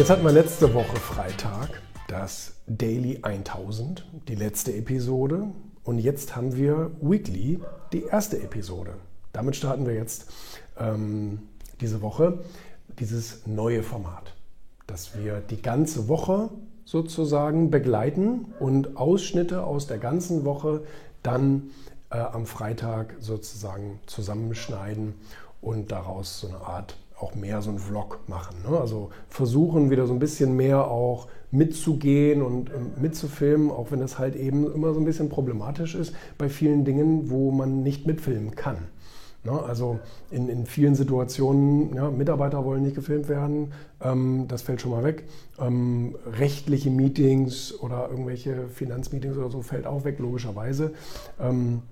Jetzt hatten wir letzte Woche Freitag das Daily 1000, die letzte Episode. Und jetzt haben wir Weekly, die erste Episode. Damit starten wir jetzt ähm, diese Woche dieses neue Format, dass wir die ganze Woche sozusagen begleiten und Ausschnitte aus der ganzen Woche dann äh, am Freitag sozusagen zusammenschneiden und daraus so eine Art auch mehr so einen Vlog machen. Ne? Also versuchen wieder so ein bisschen mehr auch mitzugehen und ähm, mitzufilmen, auch wenn das halt eben immer so ein bisschen problematisch ist bei vielen Dingen, wo man nicht mitfilmen kann. Ne? Also in, in vielen Situationen, ja, Mitarbeiter wollen nicht gefilmt werden, ähm, das fällt schon mal weg. Ähm, rechtliche Meetings oder irgendwelche Finanzmeetings oder so fällt auch weg, logischerweise. Ähm,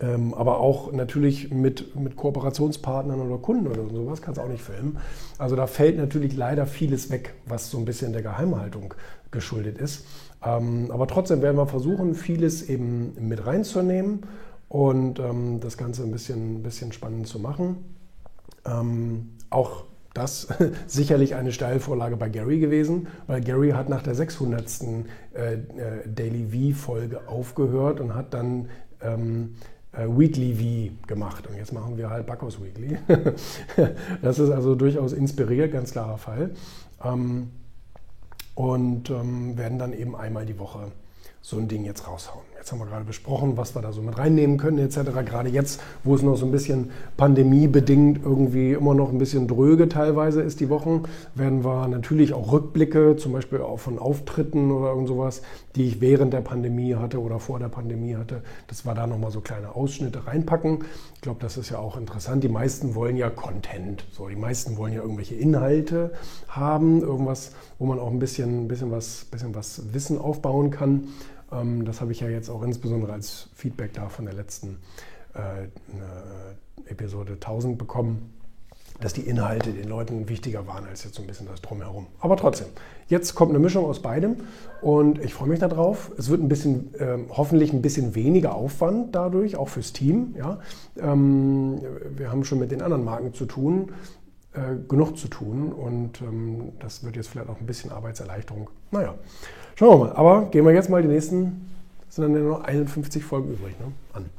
ähm, aber auch natürlich mit, mit Kooperationspartnern oder Kunden oder sowas kannst du auch nicht filmen. Also da fällt natürlich leider vieles weg, was so ein bisschen der Geheimhaltung geschuldet ist. Ähm, aber trotzdem werden wir versuchen, vieles eben mit reinzunehmen und ähm, das Ganze ein bisschen, ein bisschen spannend zu machen. Ähm, auch das sicherlich eine Steilvorlage bei Gary gewesen, weil Gary hat nach der 600. Äh, äh, Daily V-Folge aufgehört und hat dann ähm, äh, Weekly V gemacht. Und jetzt machen wir halt Backhaus Weekly. das ist also durchaus inspiriert, ganz klarer Fall. Ähm, und ähm, werden dann eben einmal die Woche so ein Ding jetzt raushauen. Jetzt haben wir gerade besprochen, was wir da so mit reinnehmen können etc. Gerade jetzt, wo es noch so ein bisschen pandemiebedingt irgendwie immer noch ein bisschen dröge teilweise ist die Wochen, werden wir natürlich auch Rückblicke, zum Beispiel auch von Auftritten oder irgend sowas, die ich während der Pandemie hatte oder vor der Pandemie hatte, dass wir da nochmal so kleine Ausschnitte reinpacken. Ich glaube, das ist ja auch interessant. Die meisten wollen ja Content. So, die meisten wollen ja irgendwelche Inhalte haben, irgendwas, wo man auch ein bisschen, bisschen, was, bisschen was Wissen aufbauen kann. Ähm, das habe ich ja jetzt auch insbesondere als Feedback da von der letzten äh, äh Episode 1000 bekommen, dass die Inhalte den Leuten wichtiger waren als jetzt so ein bisschen das Drumherum. Aber trotzdem, jetzt kommt eine Mischung aus beidem und ich freue mich darauf. Es wird ein bisschen, äh, hoffentlich ein bisschen weniger Aufwand dadurch, auch fürs Team. Ja? Ähm, wir haben schon mit den anderen Marken zu tun, äh, genug zu tun und ähm, das wird jetzt vielleicht auch ein bisschen Arbeitserleichterung. Naja, schauen wir mal. Aber gehen wir jetzt mal die nächsten, sind dann ja noch 51 Folgen übrig, ne? an.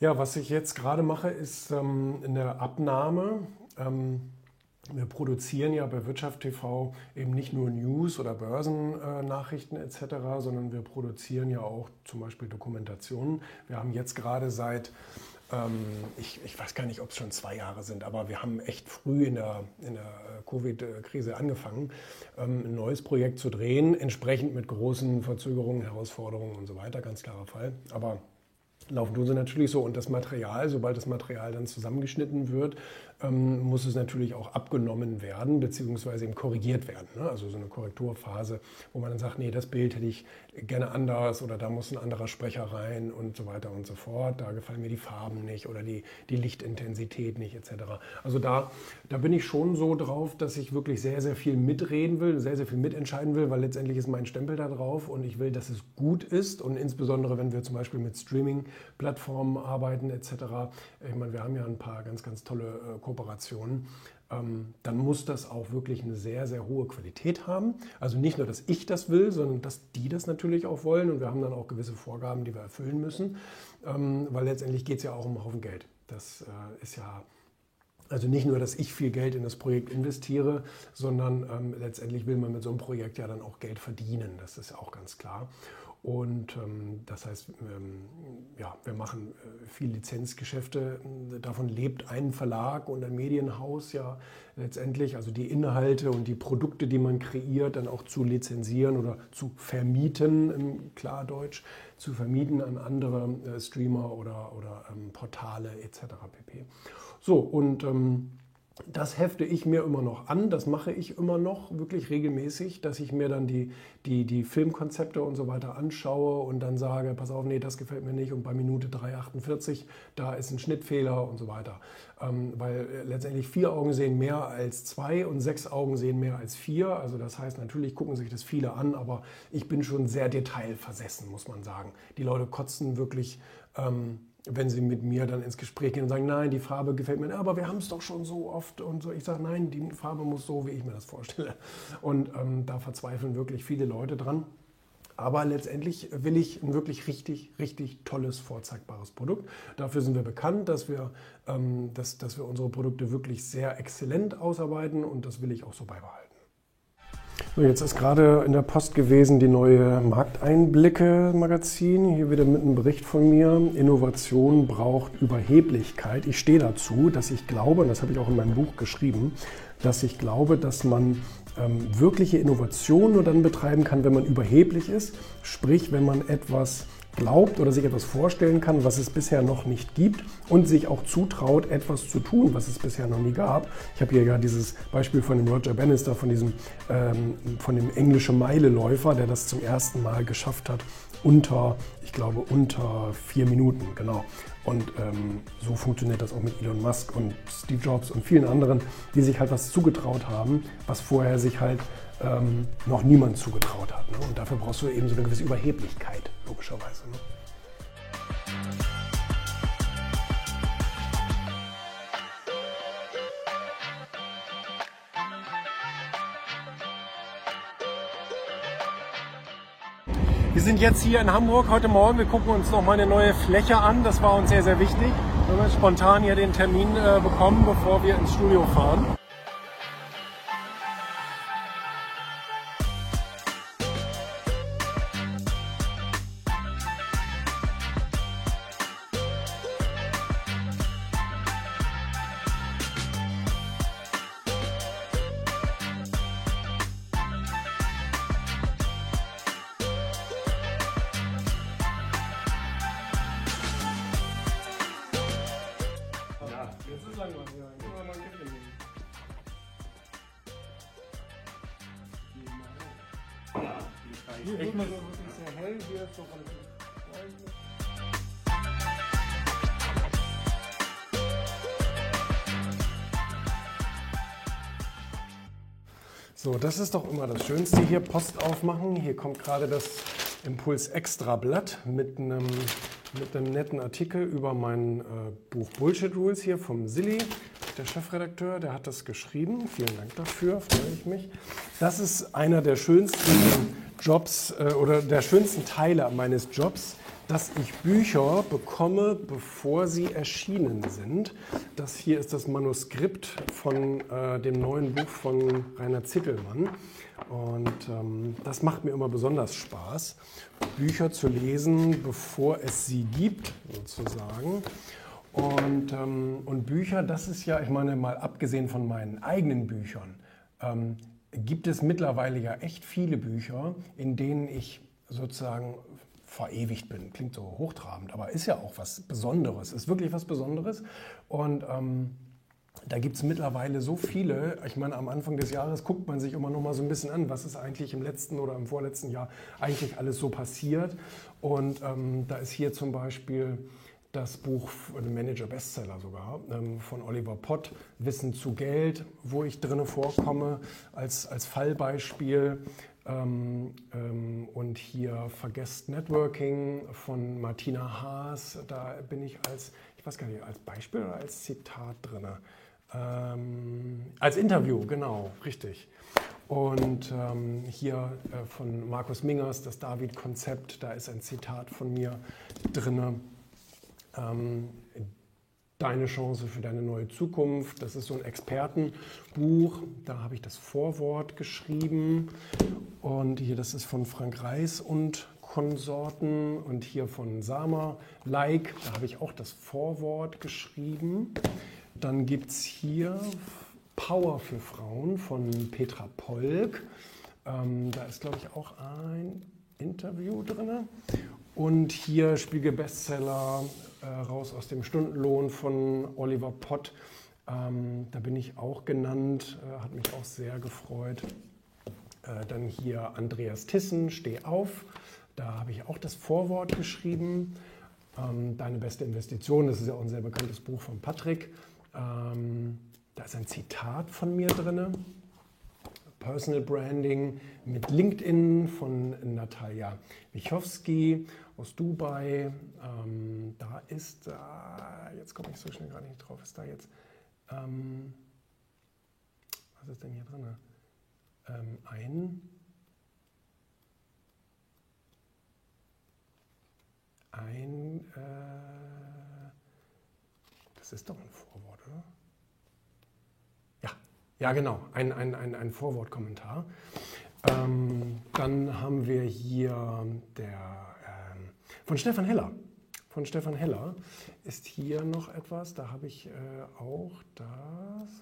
Ja, was ich jetzt gerade mache, ist ähm, eine Abnahme. Ähm, wir produzieren ja bei Wirtschaft TV eben nicht nur News oder Börsennachrichten äh, etc., sondern wir produzieren ja auch zum Beispiel Dokumentationen. Wir haben jetzt gerade seit, ähm, ich, ich, weiß gar nicht, ob es schon zwei Jahre sind, aber wir haben echt früh in der, in der äh, Covid-Krise angefangen, ähm, ein neues Projekt zu drehen, entsprechend mit großen Verzögerungen, Herausforderungen und so weiter, ganz klarer Fall. Aber laufen tun sie natürlich so. Und das Material, sobald das Material dann zusammengeschnitten wird, ähm, muss es natürlich auch abgenommen werden, beziehungsweise eben korrigiert werden. Ne? Also so eine Korrekturphase, wo man dann sagt, nee, das Bild hätte ich gerne anders oder da muss ein anderer Sprecher rein und so weiter und so fort. Da gefallen mir die Farben nicht oder die, die Lichtintensität nicht etc. Also da, da bin ich schon so drauf, dass ich wirklich sehr, sehr viel mitreden will, sehr, sehr viel mitentscheiden will, weil letztendlich ist mein Stempel da drauf und ich will, dass es gut ist und insbesondere, wenn wir zum Beispiel mit Streaming-Plattformen arbeiten etc. Ich meine, wir haben ja ein paar ganz, ganz tolle äh, Kooperationen, ähm, dann muss das auch wirklich eine sehr, sehr hohe Qualität haben. Also nicht nur, dass ich das will, sondern dass die das natürlich auch wollen. Und wir haben dann auch gewisse Vorgaben, die wir erfüllen müssen, ähm, weil letztendlich geht es ja auch um einen Haufen Geld. Das äh, ist ja also nicht nur, dass ich viel Geld in das Projekt investiere, sondern ähm, letztendlich will man mit so einem Projekt ja dann auch Geld verdienen. Das ist ja auch ganz klar. Und ähm, das heißt, ähm, ja, wir machen äh, viel Lizenzgeschäfte. Davon lebt ein Verlag und ein Medienhaus ja letztendlich. Also die Inhalte und die Produkte, die man kreiert, dann auch zu lizenzieren oder zu vermieten im Klardeutsch, zu vermieten an andere äh, Streamer oder, oder ähm, Portale etc. pp. So, und ähm, das hefte ich mir immer noch an, das mache ich immer noch wirklich regelmäßig, dass ich mir dann die, die, die Filmkonzepte und so weiter anschaue und dann sage, pass auf, nee, das gefällt mir nicht und bei Minute 3,48, da ist ein Schnittfehler und so weiter. Ähm, weil äh, letztendlich vier Augen sehen mehr als zwei und sechs Augen sehen mehr als vier. Also das heißt, natürlich gucken sich das viele an, aber ich bin schon sehr detailversessen, muss man sagen. Die Leute kotzen wirklich... Ähm, wenn sie mit mir dann ins Gespräch gehen und sagen, nein, die Farbe gefällt mir, aber wir haben es doch schon so oft und so. Ich sage, nein, die Farbe muss so, wie ich mir das vorstelle. Und ähm, da verzweifeln wirklich viele Leute dran. Aber letztendlich will ich ein wirklich richtig, richtig tolles, vorzeigbares Produkt. Dafür sind wir bekannt, dass wir, ähm, dass, dass wir unsere Produkte wirklich sehr exzellent ausarbeiten und das will ich auch so beibehalten. So, jetzt ist gerade in der Post gewesen die neue Markteinblicke-Magazin. Hier wieder mit einem Bericht von mir. Innovation braucht Überheblichkeit. Ich stehe dazu, dass ich glaube, und das habe ich auch in meinem Buch geschrieben, dass ich glaube, dass man ähm, wirkliche Innovation nur dann betreiben kann, wenn man überheblich ist. Sprich, wenn man etwas glaubt oder sich etwas vorstellen kann, was es bisher noch nicht gibt und sich auch zutraut, etwas zu tun, was es bisher noch nie gab. Ich habe hier ja dieses Beispiel von dem Roger Bannister, von diesem ähm, von dem englischen Meileläufer, der das zum ersten Mal geschafft hat, unter, ich glaube, unter vier Minuten, genau. Und ähm, so funktioniert das auch mit Elon Musk und Steve Jobs und vielen anderen, die sich halt was zugetraut haben, was vorher sich halt ähm, noch niemand zugetraut hat. Ne? Und dafür brauchst du eben so eine gewisse Überheblichkeit, logischerweise. Ne? Wir sind jetzt hier in Hamburg heute Morgen. Wir gucken uns noch mal eine neue Fläche an. Das war uns sehr, sehr wichtig. Wir haben spontan hier den Termin äh, bekommen, bevor wir ins Studio fahren. Hier wird man so wirklich sehr hell, hier ist so relativ So, das ist doch immer das Schönste hier, Post aufmachen. Hier kommt gerade das Impuls Extra Blatt mit einem, mit einem netten Artikel über mein äh, Buch Bullshit Rules hier vom Silly der Chefredakteur, der hat das geschrieben. Vielen Dank dafür, freue ich mich. Das ist einer der schönsten Jobs äh, oder der schönsten Teile meines Jobs, dass ich Bücher bekomme, bevor sie erschienen sind. Das hier ist das Manuskript von äh, dem neuen Buch von Rainer Zickelmann. Und ähm, das macht mir immer besonders Spaß, Bücher zu lesen, bevor es sie gibt, sozusagen. Und, ähm, und Bücher, das ist ja, ich meine, mal abgesehen von meinen eigenen Büchern, ähm, gibt es mittlerweile ja echt viele Bücher, in denen ich sozusagen verewigt bin. Klingt so hochtrabend, aber ist ja auch was Besonderes, ist wirklich was Besonderes. Und ähm, da gibt es mittlerweile so viele. Ich meine, am Anfang des Jahres guckt man sich immer noch mal so ein bisschen an, was ist eigentlich im letzten oder im vorletzten Jahr eigentlich alles so passiert. Und ähm, da ist hier zum Beispiel das Buch, ein Manager-Bestseller sogar, ähm, von Oliver Pott, Wissen zu Geld, wo ich drinne vorkomme als, als Fallbeispiel. Ähm, ähm, und hier Vergesst Networking von Martina Haas, da bin ich als, ich weiß gar nicht, als Beispiel oder als Zitat drinne. Ähm, als Interview, genau, richtig. Und ähm, hier äh, von Markus Mingers, das David-Konzept, da ist ein Zitat von mir drinne ähm, Deine Chance für deine neue Zukunft. Das ist so ein Expertenbuch. Da habe ich das Vorwort geschrieben. Und hier, das ist von Frank Reis und Konsorten. Und hier von Sama Like. Da habe ich auch das Vorwort geschrieben. Dann gibt es hier Power für Frauen von Petra Polk. Ähm, da ist, glaube ich, auch ein Interview drin. Und hier Spiegel Bestseller äh, raus aus dem Stundenlohn von Oliver Pott. Ähm, da bin ich auch genannt, äh, hat mich auch sehr gefreut. Äh, dann hier Andreas Tissen, Steh auf. Da habe ich auch das Vorwort geschrieben. Ähm, Deine beste Investition, das ist ja auch ein sehr bekanntes Buch von Patrick. Ähm, da ist ein Zitat von mir drin. Personal Branding mit LinkedIn von Natalia Wichowski aus Dubai. Ähm, da ist, äh, jetzt komme ich so schnell gar nicht drauf, ist da jetzt, ähm, was ist denn hier drin? Ähm, ein, ein, äh, das ist doch ein Vorwort, oder? Ja, genau, ein, ein, ein, ein Vorwortkommentar. Ähm, dann haben wir hier der, ähm, von Stefan Heller. Von Stefan Heller ist hier noch etwas, da habe ich äh, auch das,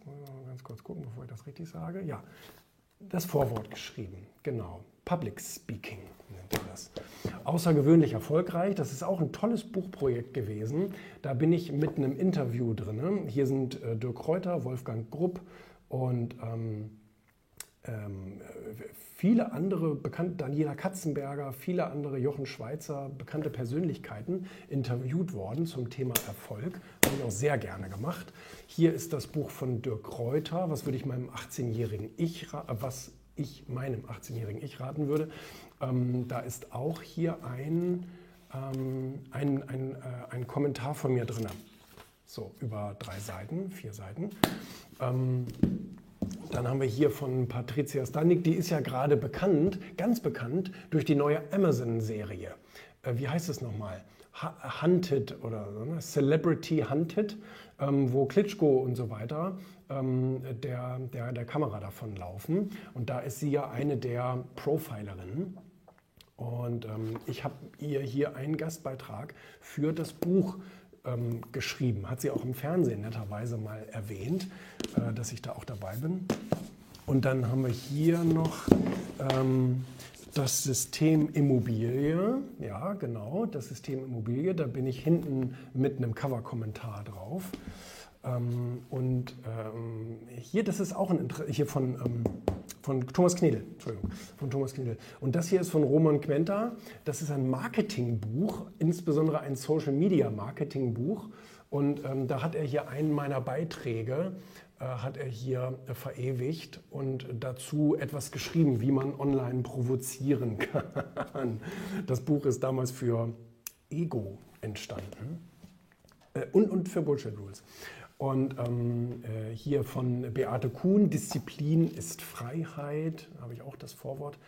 mal ganz kurz gucken, bevor ich das richtig sage. Ja, das Vorwort geschrieben, genau. Public Speaking nennt er das. Außergewöhnlich erfolgreich. Das ist auch ein tolles Buchprojekt gewesen. Da bin ich mit einem Interview drin. Hier sind äh, Dirk Kräuter, Wolfgang Grupp und ähm, ähm, viele andere bekannte, Daniela Katzenberger, viele andere Jochen Schweizer, bekannte Persönlichkeiten interviewt worden zum Thema Erfolg. Habe ich auch sehr gerne gemacht. Hier ist das Buch von Dirk Kräuter, was würde ich meinem 18-jährigen Ich, äh, was ich meinem 18-jährigen Ich raten würde. Ähm, da ist auch hier ein, ähm, ein, ein, äh, ein Kommentar von mir drin. So, über drei Seiten, vier Seiten. Ähm, dann haben wir hier von Patricia Stanik, die ist ja gerade bekannt, ganz bekannt, durch die neue Amazon-Serie. Äh, wie heißt es nochmal? Hunted oder ne? Celebrity Hunted, ähm, wo Klitschko und so weiter ähm, der, der, der Kamera davon laufen. Und da ist sie ja eine der Profilerinnen. Und ähm, ich habe ihr hier einen Gastbeitrag für das Buch ähm, geschrieben. Hat sie auch im Fernsehen netterweise mal erwähnt, äh, dass ich da auch dabei bin. Und dann haben wir hier noch ähm, das System Immobilie. Ja, genau, das System Immobilie. Da bin ich hinten mit einem Cover-Kommentar drauf. Ähm, und ähm, hier, das ist auch ein Interesse, hier von, ähm, von Thomas Knedel, Entschuldigung, von Thomas Knedel. Und das hier ist von Roman Quenta. Das ist ein Marketingbuch, insbesondere ein Social Media Marketingbuch. Und ähm, da hat er hier einen meiner Beiträge, äh, hat er hier äh, verewigt und dazu etwas geschrieben, wie man online provozieren kann. Das Buch ist damals für Ego entstanden äh, und, und für Bullshit Rules. Und ähm, äh, hier von Beate Kuhn, Disziplin ist Freiheit, habe ich auch das Vorwort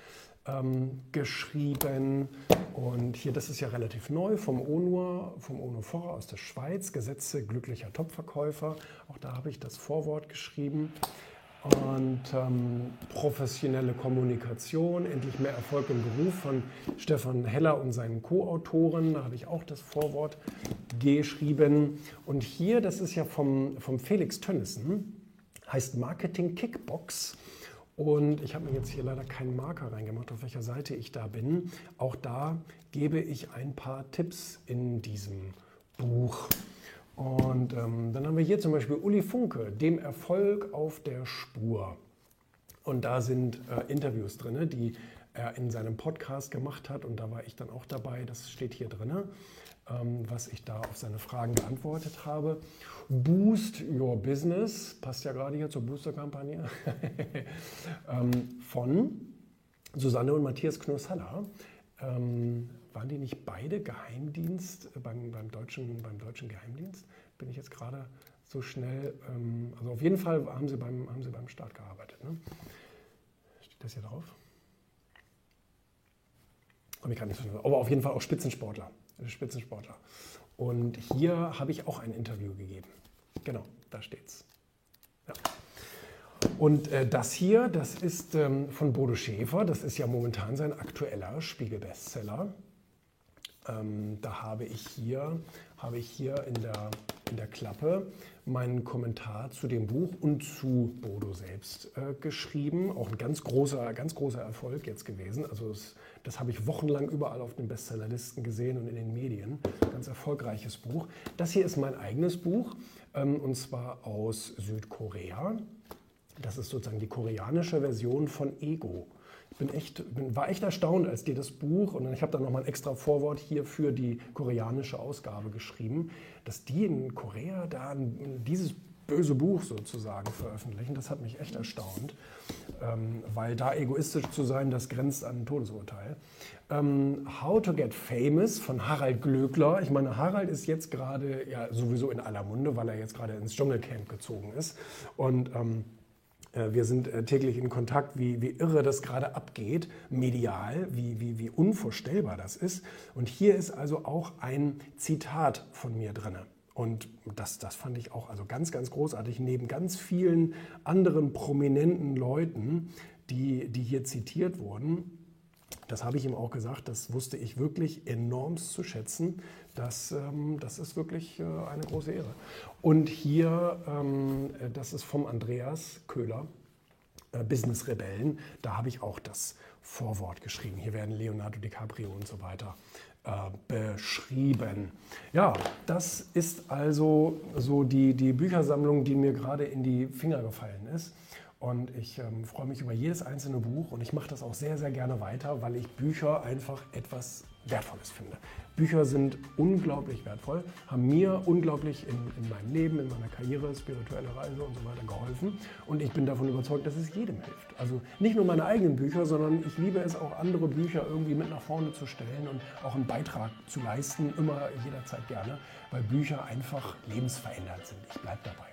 ähm, geschrieben. Und hier, das ist ja relativ neu, vom ONUR, vom ONU Vorra aus der Schweiz, Gesetze glücklicher Topverkäufer. Auch da habe ich das Vorwort geschrieben. Und ähm, professionelle Kommunikation, endlich mehr Erfolg im Beruf von Stefan Heller und seinen Co-Autoren. Da habe ich auch das Vorwort geschrieben. Und hier, das ist ja vom, vom Felix Tönnissen, heißt Marketing Kickbox. Und ich habe mir jetzt hier leider keinen Marker reingemacht, auf welcher Seite ich da bin. Auch da gebe ich ein paar Tipps in diesem Buch. Und ähm, dann haben wir hier zum Beispiel Uli Funke, dem Erfolg auf der Spur. Und da sind äh, Interviews drin, die er in seinem Podcast gemacht hat. Und da war ich dann auch dabei. Das steht hier drin, ähm, was ich da auf seine Fragen beantwortet habe. Boost Your Business, passt ja gerade hier zur Booster-Kampagne, ähm, von Susanne und Matthias Knossalla. Ähm, waren die nicht beide Geheimdienst äh, beim, beim, deutschen, beim deutschen Geheimdienst? Bin ich jetzt gerade so schnell. Ähm, also auf jeden Fall haben sie beim, haben sie beim Staat gearbeitet. Ne? Steht das hier drauf? Komme ich gar nicht so. Aber auf jeden Fall auch Spitzensportler. Spitzensportler. Und hier habe ich auch ein Interview gegeben. Genau, da steht's. Ja. Und äh, das hier, das ist ähm, von Bodo Schäfer. Das ist ja momentan sein aktueller Spiegel-Bestseller. Ähm, da habe ich hier, habe ich hier in der, in der Klappe meinen Kommentar zu dem Buch und zu Bodo selbst äh, geschrieben. Auch ein ganz großer, ganz großer Erfolg jetzt gewesen. Also es, das habe ich wochenlang überall auf den Bestsellerlisten gesehen und in den Medien. Ganz erfolgreiches Buch. Das hier ist mein eigenes Buch. ähm, und zwar aus Südkorea. Das ist sozusagen die koreanische Version von Ego. Bin echt, bin, war echt erstaunt, als dir das Buch, und ich habe dann nochmal ein extra Vorwort hier für die koreanische Ausgabe geschrieben, dass die in Korea da dieses böse Buch sozusagen veröffentlichen. Das hat mich echt erstaunt, ähm, weil da egoistisch zu sein, das grenzt an ein Todesurteil. Ähm, How to Get Famous von Harald Glöckler. Ich meine, Harald ist jetzt gerade ja sowieso in aller Munde, weil er jetzt gerade ins Dschungelcamp gezogen ist. Und ähm, äh, wir sind äh, täglich in Kontakt, wie, wie irre das gerade abgeht, medial, wie, wie, wie unvorstellbar das ist. Und hier ist also auch ein Zitat von mir drin. Und das, das fand ich auch also ganz, ganz großartig, neben ganz vielen anderen prominenten Leuten, die, die hier zitiert wurden. Das habe ich ihm auch gesagt, das wusste ich wirklich enormst zu schätzen. Das, ähm, das ist wirklich äh, eine große Ehre. Und hier, ähm, das ist vom Andreas Köhler, äh, Business Rebellen, da habe ich auch das Vorwort geschrieben. Hier werden Leonardo DiCaprio und so weiter äh, beschrieben. Ja, das ist also so die, die Büchersammlung, die mir gerade in die Finger gefallen ist. Und ich ähm, freue mich über jedes einzelne Buch und ich mache das auch sehr, sehr gerne weiter, weil ich Bücher einfach etwas Wertvolles finde. Bücher sind unglaublich wertvoll, haben mir unglaublich in, in meinem Leben, in meiner Karriere, spirituelle Reise und so weiter geholfen. Und ich bin davon überzeugt, dass es jedem hilft. Also nicht nur meine eigenen Bücher, sondern ich liebe es auch, andere Bücher irgendwie mit nach vorne zu stellen und auch einen Beitrag zu leisten, immer jederzeit gerne, weil Bücher einfach lebensverändert sind. Ich bleibe dabei.